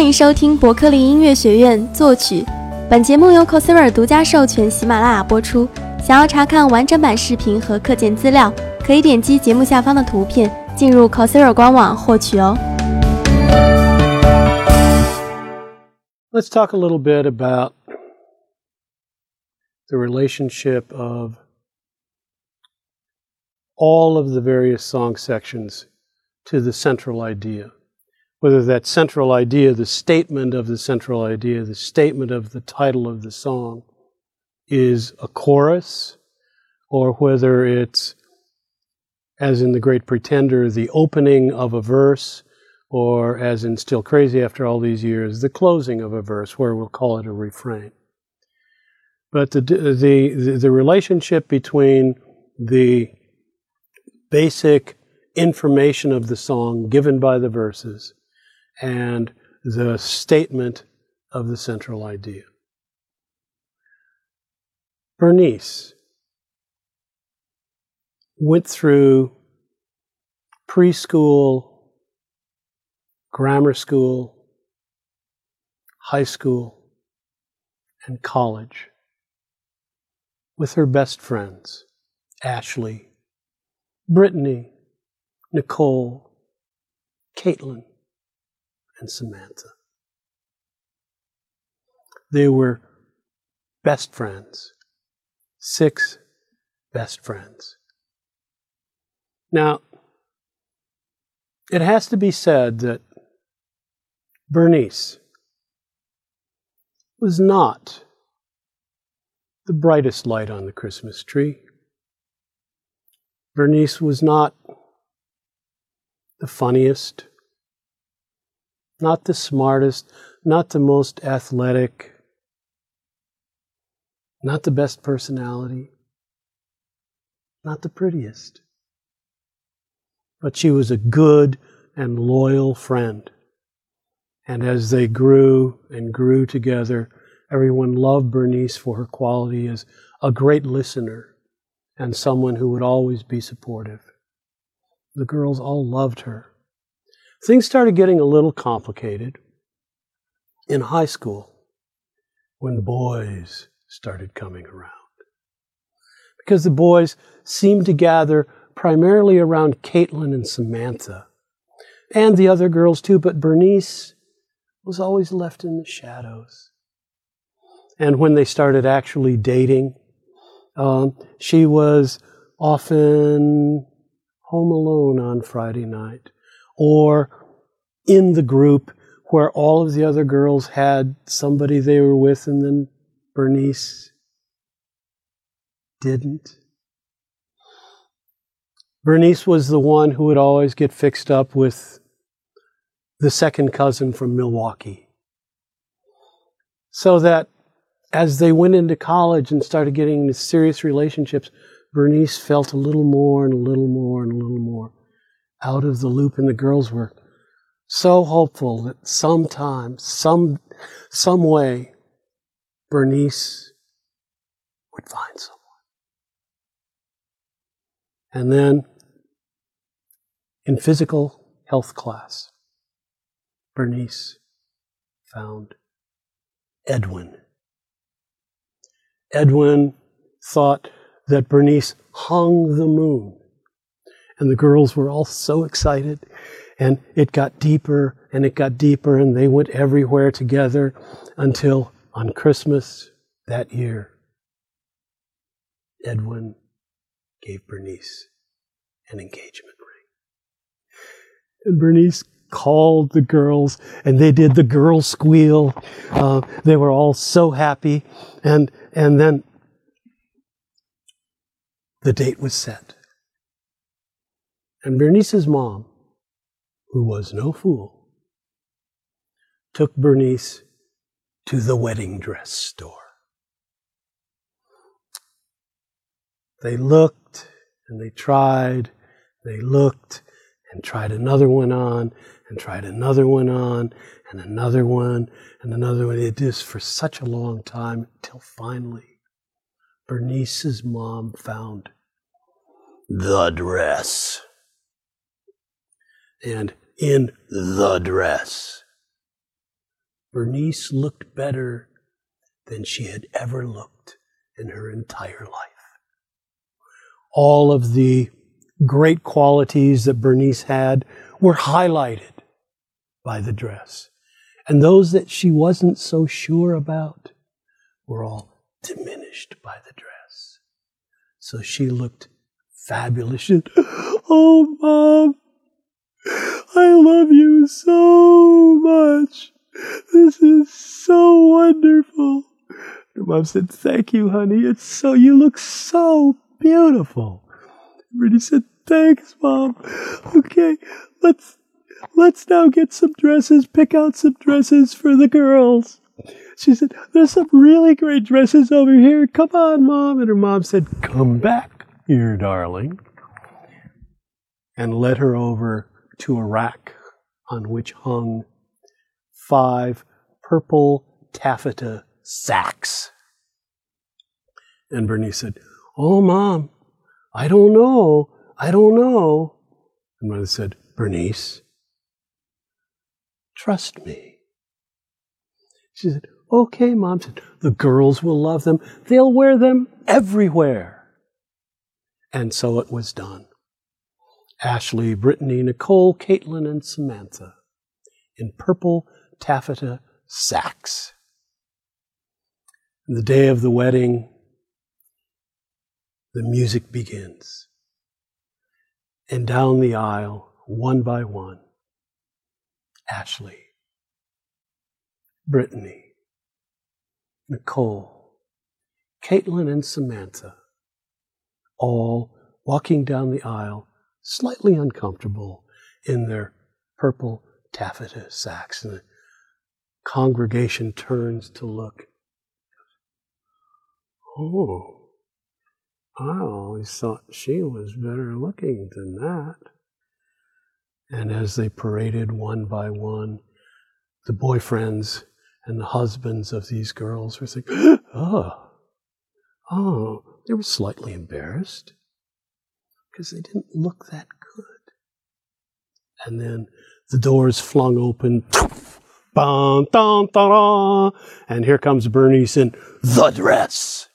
欢迎收听伯克利音乐学院作曲。本节目由 Coursera 独家授权喜马拉雅播出。想要查看完整版视频和课件资料，可以点击节目下方的图片进入 Coursera 官网获取哦。Let's talk a little bit about the relationship of all of the various song sections to the central idea. Whether that central idea, the statement of the central idea, the statement of the title of the song is a chorus, or whether it's, as in The Great Pretender, the opening of a verse, or as in Still Crazy after all these years, the closing of a verse, where we'll call it a refrain. But the, the, the relationship between the basic information of the song given by the verses and the statement of the central idea. Bernice went through preschool, grammar school, high school, and college with her best friends, Ashley, Brittany, Nicole, Caitlin, and Samantha. They were best friends, six best friends. Now, it has to be said that Bernice was not the brightest light on the Christmas tree. Bernice was not the funniest, not the smartest, not the most athletic, not the best personality, not the prettiest. But she was a good and loyal friend. And as they grew and grew together, everyone loved Bernice for her quality as a great listener and someone who would always be supportive. The girls all loved her. Things started getting a little complicated in high school when boys started coming around. Because the boys seemed to gather primarily around Caitlin and Samantha, and the other girls too, but Bernice was always left in the shadows. And when they started actually dating, um, she was often home alone on Friday night or in the group where all of the other girls had somebody they were with and then Bernice didn't. Bernice was the one who would always get fixed up with the second cousin from Milwaukee. So that as they went into college and started getting into serious relationships, Bernice felt a little more and a little more and a little more out of the loop, and the girls were so hopeful that sometime, some, some way, Bernice would find someone. And then, in physical health class, Bernice found Edwin. Edwin thought that Bernice hung the moon. And the girls were all so excited. And it got deeper and it got deeper, and they went everywhere together until on Christmas that year, Edwin gave Bernice an engagement ring. And Bernice called the girls and they did the girl squeal. Uh, they were all so happy. And, and then the date was set. And Bernice's mom, who was no fool, took Bernice to the wedding dress store. They looked and they tried, they looked and tried another one on and tried another one on and another one and another one. It is for such a long time till finally Bernice's mom found the dress. And in the dress Bernice looked better than she had ever looked in her entire life. All of the great qualities that Bernice had were highlighted by the dress. And those that she wasn't so sure about were all diminished by the dress. So she looked fabulous. She said, oh, Mom, I love you so much. This is so wonderful. Her mom said, Thank you, honey. It's so, you look so beautiful. Rudy said, Thanks, Mom. Okay, let's, let's now get some dresses, pick out some dresses for the girls. She said, There's some really great dresses over here. Come on, Mom. And her mom said, Come back here, darling. And led her over to a rack on which hung five purple taffeta sacks. And Bernice said, Oh, Mom, I don't know. I don't know. And Mother said, Bernice, trust me. She said, Okay, Mom. Said, the girls will love them. They'll wear them everywhere. And so it was done. Ashley, Brittany, Nicole, Caitlin, and Samantha in purple taffeta sacks. And the day of the wedding, the music begins. And down the aisle, one by one, Ashley, Brittany, Nicole, Caitlin, and Samantha, all walking down the aisle, slightly uncomfortable in their purple taffeta sacks. And the congregation turns to look. Oh, I always thought she was better looking than that. And as they paraded one by one, the boyfriends and the husbands of these girls were saying, Oh, oh, they were slightly embarrassed because they didn't look that good. And then the doors flung open. And here comes Bernice in the dress.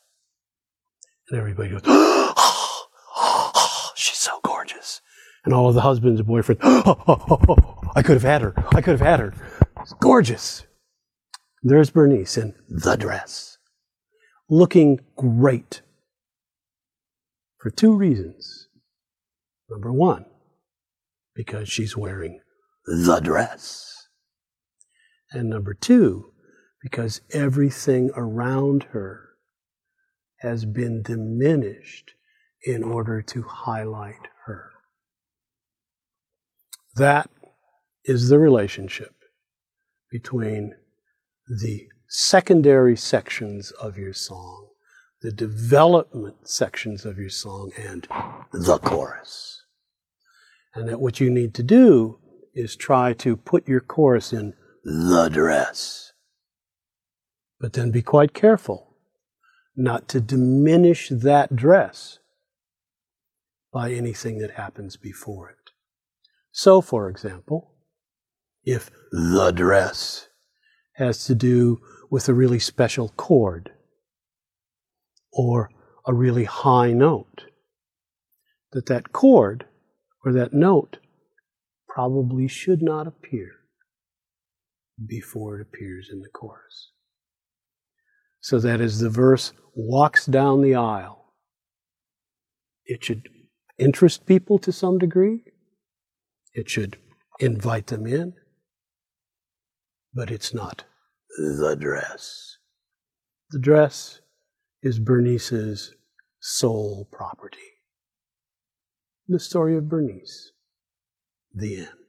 And everybody goes, oh, oh, oh, she's so gorgeous. And all of the husbands and boyfriends, I could have had her. I could have had her. It's gorgeous. There's Bernice in the dress, looking great for two reasons. Number one, because she's wearing the dress. And number two, because everything around her has been diminished in order to highlight her. That is the relationship between the secondary sections of your song, the development sections of your song, and the chorus. And that what you need to do is try to put your chorus in the dress. But then be quite careful not to diminish that dress by anything that happens before it. So, for example, if the dress has to do with a really special chord or a really high note, that that chord or that note probably should not appear before it appears in the chorus. So that as the verse walks down the aisle, it should interest people to some degree, it should invite them in, but it's not the dress. The dress is Bernice's sole property. The story of Bernice. The end.